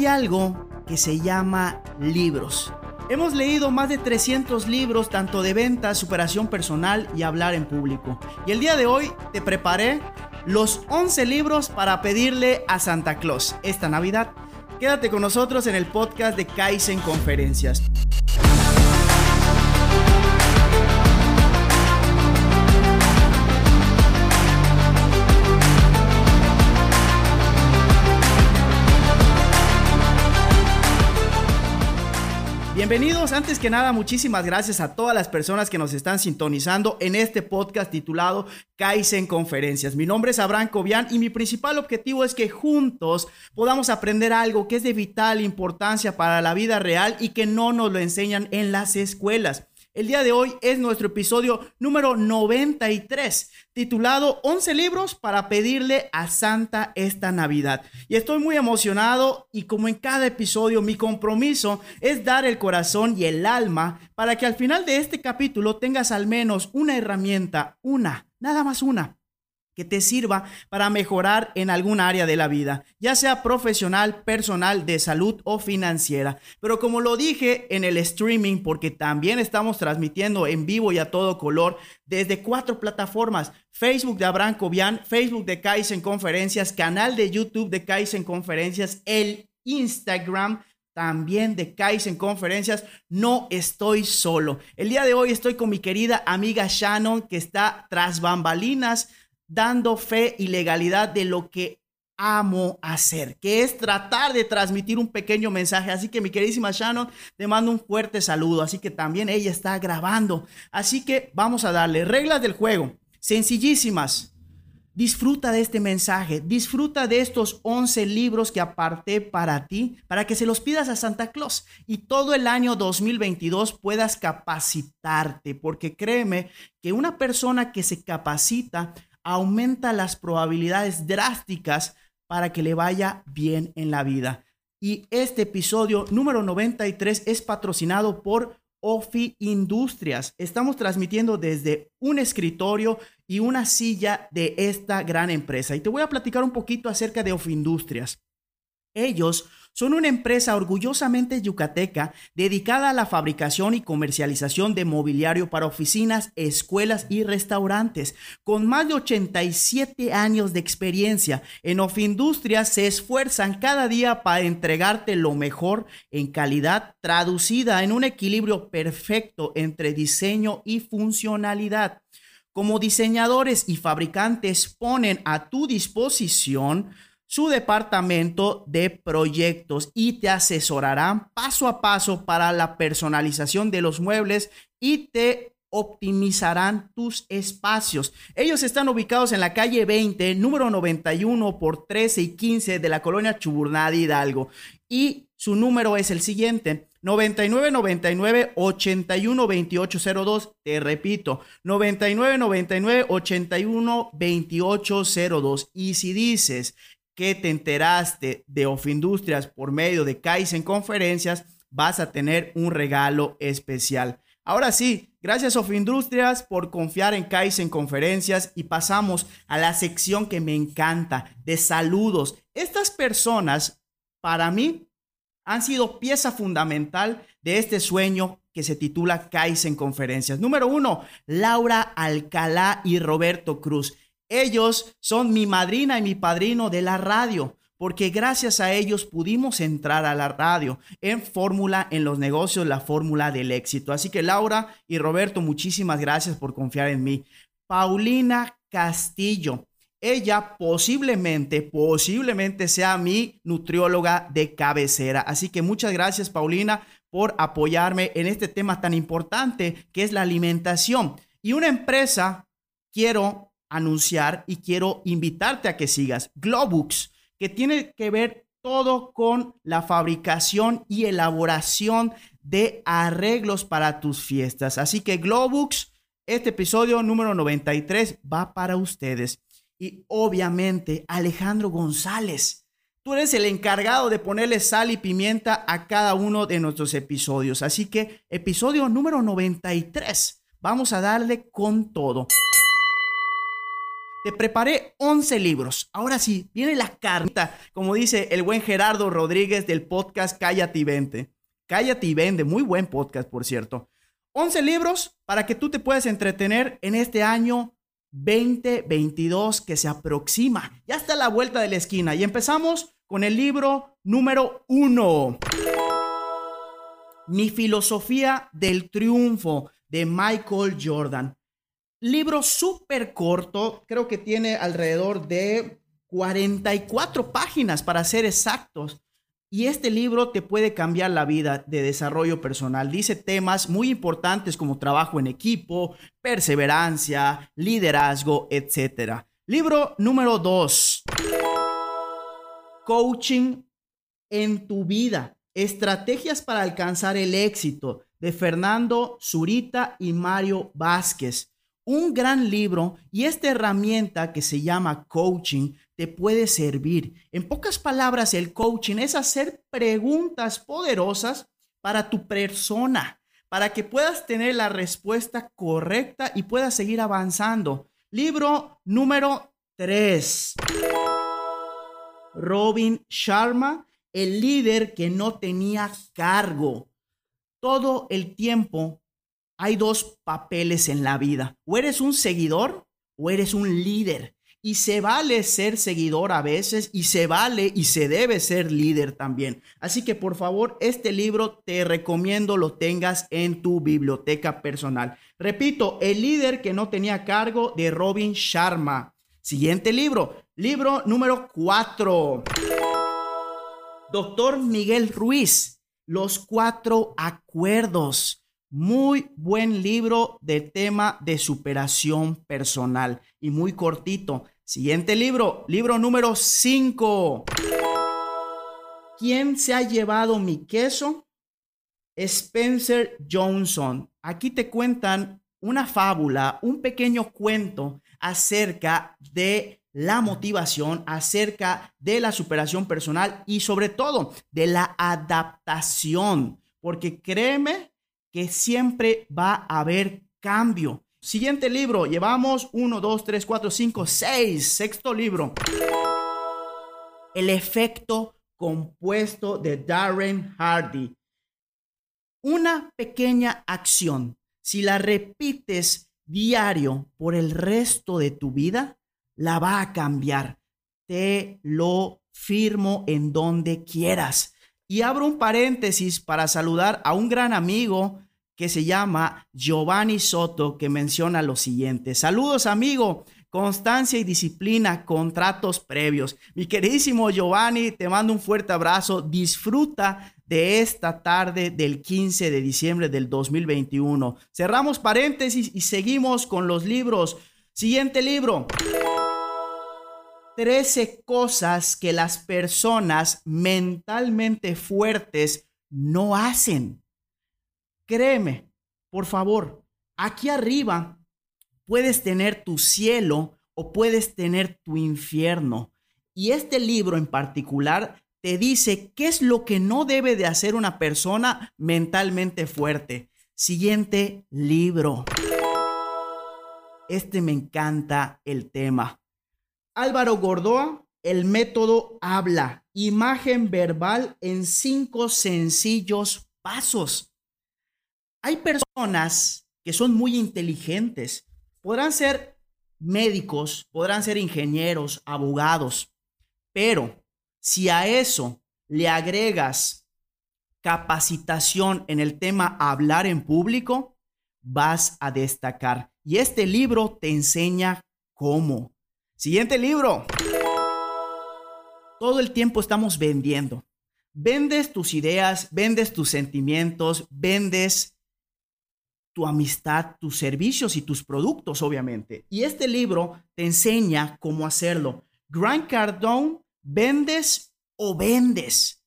hay algo que se llama libros. Hemos leído más de 300 libros tanto de ventas, superación personal y hablar en público. Y el día de hoy te preparé los 11 libros para pedirle a Santa Claus esta Navidad. Quédate con nosotros en el podcast de Kaizen Conferencias. Bienvenidos, antes que nada, muchísimas gracias a todas las personas que nos están sintonizando en este podcast titulado Kaizen Conferencias. Mi nombre es Abraham Cobian y mi principal objetivo es que juntos podamos aprender algo que es de vital importancia para la vida real y que no nos lo enseñan en las escuelas. El día de hoy es nuestro episodio número 93, titulado 11 libros para pedirle a Santa esta Navidad. Y estoy muy emocionado y como en cada episodio mi compromiso es dar el corazón y el alma para que al final de este capítulo tengas al menos una herramienta, una, nada más una que te sirva para mejorar en algún área de la vida, ya sea profesional, personal, de salud o financiera. Pero como lo dije en el streaming, porque también estamos transmitiendo en vivo y a todo color desde cuatro plataformas, Facebook de Abraham Cobian, Facebook de Kaizen Conferencias, canal de YouTube de Kaizen Conferencias, el Instagram también de Kaizen Conferencias. No estoy solo. El día de hoy estoy con mi querida amiga Shannon, que está tras bambalinas dando fe y legalidad de lo que amo hacer, que es tratar de transmitir un pequeño mensaje. Así que mi queridísima Shannon, te mando un fuerte saludo. Así que también ella está grabando. Así que vamos a darle reglas del juego, sencillísimas. Disfruta de este mensaje, disfruta de estos 11 libros que aparté para ti, para que se los pidas a Santa Claus y todo el año 2022 puedas capacitarte, porque créeme que una persona que se capacita aumenta las probabilidades drásticas para que le vaya bien en la vida. Y este episodio número 93 es patrocinado por Ofi Industrias. Estamos transmitiendo desde un escritorio y una silla de esta gran empresa. Y te voy a platicar un poquito acerca de Ofi Industrias. Ellos son una empresa orgullosamente yucateca dedicada a la fabricación y comercialización de mobiliario para oficinas, escuelas y restaurantes. Con más de 87 años de experiencia en Ofindustrias se esfuerzan cada día para entregarte lo mejor en calidad traducida en un equilibrio perfecto entre diseño y funcionalidad. Como diseñadores y fabricantes ponen a tu disposición su departamento de proyectos y te asesorarán paso a paso para la personalización de los muebles y te optimizarán tus espacios. Ellos están ubicados en la calle 20, número 91 por 13 y 15 de la colonia Chuburnada Hidalgo. Y su número es el siguiente. 9999 81 2802. Te repito, 9999 81 2802. Y si dices que te enteraste de Ofindustrias por medio de Kaizen Conferencias, vas a tener un regalo especial. Ahora sí, gracias Ofindustrias por confiar en Kaizen Conferencias y pasamos a la sección que me encanta de saludos. Estas personas, para mí, han sido pieza fundamental de este sueño que se titula Kaizen Conferencias. Número uno, Laura Alcalá y Roberto Cruz. Ellos son mi madrina y mi padrino de la radio, porque gracias a ellos pudimos entrar a la radio en fórmula en los negocios, la fórmula del éxito. Así que Laura y Roberto, muchísimas gracias por confiar en mí. Paulina Castillo. Ella posiblemente, posiblemente sea mi nutrióloga de cabecera. Así que muchas gracias, Paulina, por apoyarme en este tema tan importante que es la alimentación. Y una empresa, quiero anunciar y quiero invitarte a que sigas Globux, que tiene que ver todo con la fabricación y elaboración de arreglos para tus fiestas. Así que Globux, este episodio número 93 va para ustedes. Y obviamente Alejandro González. Tú eres el encargado de ponerle sal y pimienta a cada uno de nuestros episodios. Así que episodio número 93. Vamos a darle con todo. Te preparé 11 libros. Ahora sí, viene la carnita, como dice el buen Gerardo Rodríguez del podcast Cállate y Vende. Cállate y Vende, muy buen podcast, por cierto. 11 libros para que tú te puedas entretener en este año 2022 que se aproxima. Ya está a la vuelta de la esquina y empezamos con el libro número uno. Mi filosofía del triunfo de Michael Jordan. Libro súper corto, creo que tiene alrededor de 44 páginas para ser exactos. Y este libro te puede cambiar la vida de desarrollo personal. Dice temas muy importantes como trabajo en equipo, perseverancia, liderazgo, etc. Libro número 2. Coaching en tu vida. Estrategias para alcanzar el éxito de Fernando Zurita y Mario Vázquez un gran libro y esta herramienta que se llama coaching te puede servir. En pocas palabras, el coaching es hacer preguntas poderosas para tu persona, para que puedas tener la respuesta correcta y puedas seguir avanzando. Libro número 3. Robin Sharma, el líder que no tenía cargo. Todo el tiempo hay dos papeles en la vida. O eres un seguidor o eres un líder. Y se vale ser seguidor a veces y se vale y se debe ser líder también. Así que por favor, este libro te recomiendo lo tengas en tu biblioteca personal. Repito, El líder que no tenía cargo de Robin Sharma. Siguiente libro, libro número 4. Doctor Miguel Ruiz, Los Cuatro Acuerdos. Muy buen libro de tema de superación personal y muy cortito. Siguiente libro, libro número 5. ¿Quién se ha llevado mi queso? Spencer Johnson. Aquí te cuentan una fábula, un pequeño cuento acerca de la motivación, acerca de la superación personal y sobre todo de la adaptación. Porque créeme que siempre va a haber cambio. Siguiente libro, llevamos 1, 2, 3, 4, 5, 6, sexto libro. El efecto compuesto de Darren Hardy. Una pequeña acción, si la repites diario por el resto de tu vida, la va a cambiar. Te lo firmo en donde quieras. Y abro un paréntesis para saludar a un gran amigo que se llama Giovanni Soto, que menciona lo siguiente. Saludos, amigo. Constancia y disciplina, contratos previos. Mi queridísimo Giovanni, te mando un fuerte abrazo. Disfruta de esta tarde del 15 de diciembre del 2021. Cerramos paréntesis y seguimos con los libros. Siguiente libro. 13 cosas que las personas mentalmente fuertes no hacen. Créeme, por favor, aquí arriba puedes tener tu cielo o puedes tener tu infierno. Y este libro en particular te dice qué es lo que no debe de hacer una persona mentalmente fuerte. Siguiente libro. Este me encanta el tema. Álvaro Gordoa, el método habla, imagen verbal en cinco sencillos pasos. Hay personas que son muy inteligentes, podrán ser médicos, podrán ser ingenieros, abogados, pero si a eso le agregas capacitación en el tema hablar en público, vas a destacar. Y este libro te enseña cómo. Siguiente libro. Todo el tiempo estamos vendiendo. Vendes tus ideas, vendes tus sentimientos, vendes tu amistad, tus servicios y tus productos, obviamente. Y este libro te enseña cómo hacerlo. Grant Cardone, vendes o vendes.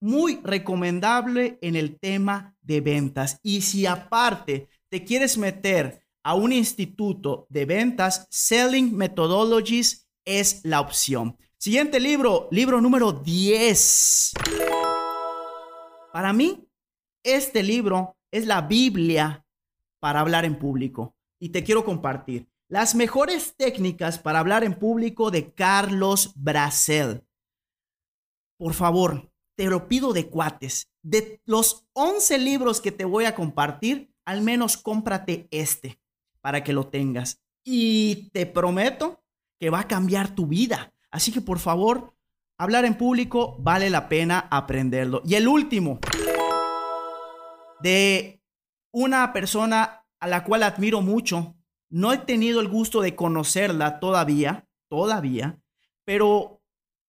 Muy recomendable en el tema de ventas. Y si aparte te quieres meter a un instituto de ventas, Selling Methodologies es la opción. Siguiente libro, libro número 10. Para mí, este libro es la Biblia para hablar en público y te quiero compartir. Las mejores técnicas para hablar en público de Carlos Bracel. Por favor, te lo pido de cuates. De los 11 libros que te voy a compartir, al menos cómprate este para que lo tengas. Y te prometo que va a cambiar tu vida. Así que por favor, hablar en público vale la pena aprenderlo. Y el último, de una persona a la cual admiro mucho. No he tenido el gusto de conocerla todavía, todavía, pero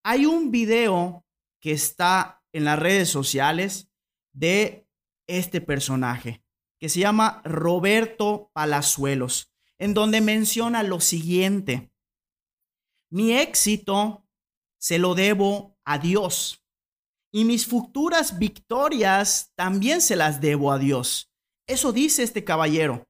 hay un video que está en las redes sociales de este personaje que se llama Roberto Palazuelos, en donde menciona lo siguiente. Mi éxito se lo debo a Dios y mis futuras victorias también se las debo a Dios. Eso dice este caballero.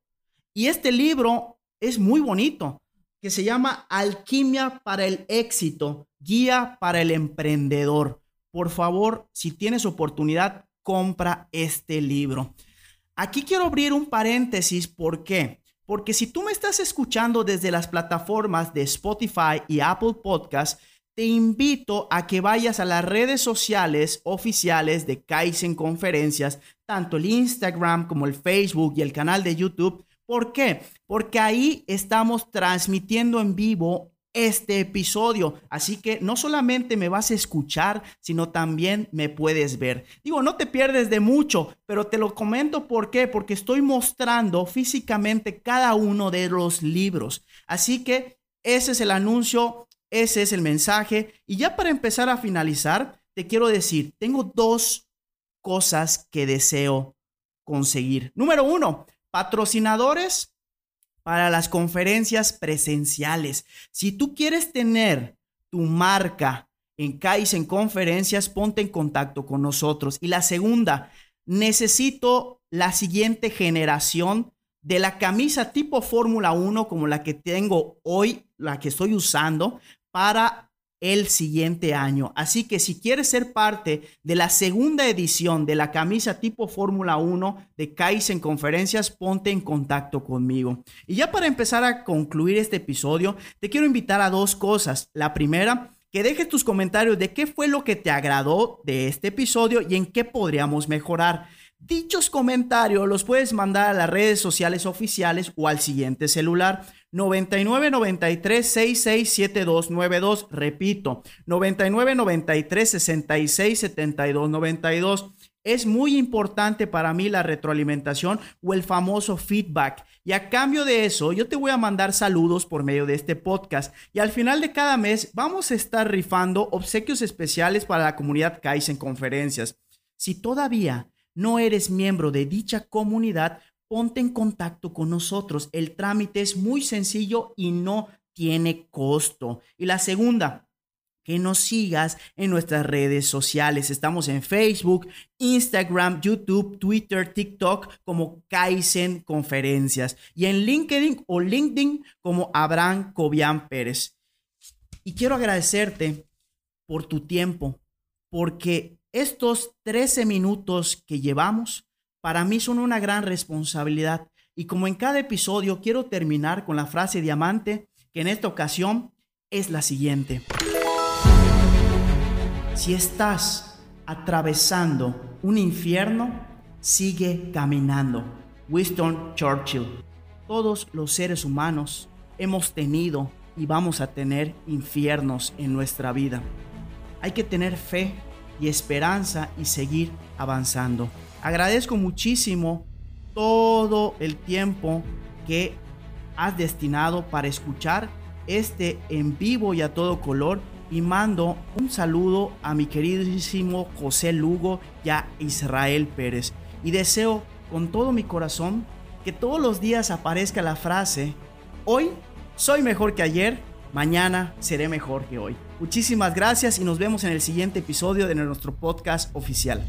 Y este libro es muy bonito, que se llama Alquimia para el éxito, guía para el emprendedor. Por favor, si tienes oportunidad, compra este libro. Aquí quiero abrir un paréntesis, ¿por qué? Porque si tú me estás escuchando desde las plataformas de Spotify y Apple Podcast, te invito a que vayas a las redes sociales oficiales de Kaizen Conferencias, tanto el Instagram como el Facebook y el canal de YouTube. ¿Por qué? Porque ahí estamos transmitiendo en vivo este episodio. Así que no solamente me vas a escuchar, sino también me puedes ver. Digo, no te pierdes de mucho, pero te lo comento por qué, porque estoy mostrando físicamente cada uno de los libros. Así que ese es el anuncio ese es el mensaje. Y ya para empezar a finalizar, te quiero decir, tengo dos cosas que deseo conseguir. Número uno, patrocinadores para las conferencias presenciales. Si tú quieres tener tu marca en Kaizen Conferencias, ponte en contacto con nosotros. Y la segunda, necesito la siguiente generación de la camisa tipo Fórmula 1 como la que tengo hoy, la que estoy usando, para el siguiente año. Así que si quieres ser parte de la segunda edición de la camisa tipo Fórmula 1 de Kaizen Conferencias, ponte en contacto conmigo. Y ya para empezar a concluir este episodio, te quiero invitar a dos cosas. La primera, que dejes tus comentarios de qué fue lo que te agradó de este episodio y en qué podríamos mejorar. Dichos comentarios los puedes mandar a las redes sociales oficiales o al siguiente celular 99 93 66 7292. Repito, 99 93 66 72 92. Es muy importante para mí la retroalimentación o el famoso feedback. Y a cambio de eso, yo te voy a mandar saludos por medio de este podcast. Y al final de cada mes vamos a estar rifando obsequios especiales para la comunidad Kaizen Conferencias. Si todavía no eres miembro de dicha comunidad, ponte en contacto con nosotros. El trámite es muy sencillo y no tiene costo. Y la segunda, que nos sigas en nuestras redes sociales. Estamos en Facebook, Instagram, YouTube, Twitter, TikTok como Kaizen Conferencias y en LinkedIn o LinkedIn como Abraham Cobian Pérez. Y quiero agradecerte por tu tiempo, porque estos 13 minutos que llevamos para mí son una gran responsabilidad. Y como en cada episodio, quiero terminar con la frase diamante, que en esta ocasión es la siguiente. Si estás atravesando un infierno, sigue caminando. Winston Churchill. Todos los seres humanos hemos tenido y vamos a tener infiernos en nuestra vida. Hay que tener fe y esperanza y seguir avanzando. Agradezco muchísimo todo el tiempo que has destinado para escuchar este en vivo y a todo color y mando un saludo a mi queridísimo José Lugo y a Israel Pérez y deseo con todo mi corazón que todos los días aparezca la frase hoy soy mejor que ayer, mañana seré mejor que hoy. Muchísimas gracias y nos vemos en el siguiente episodio de nuestro podcast oficial.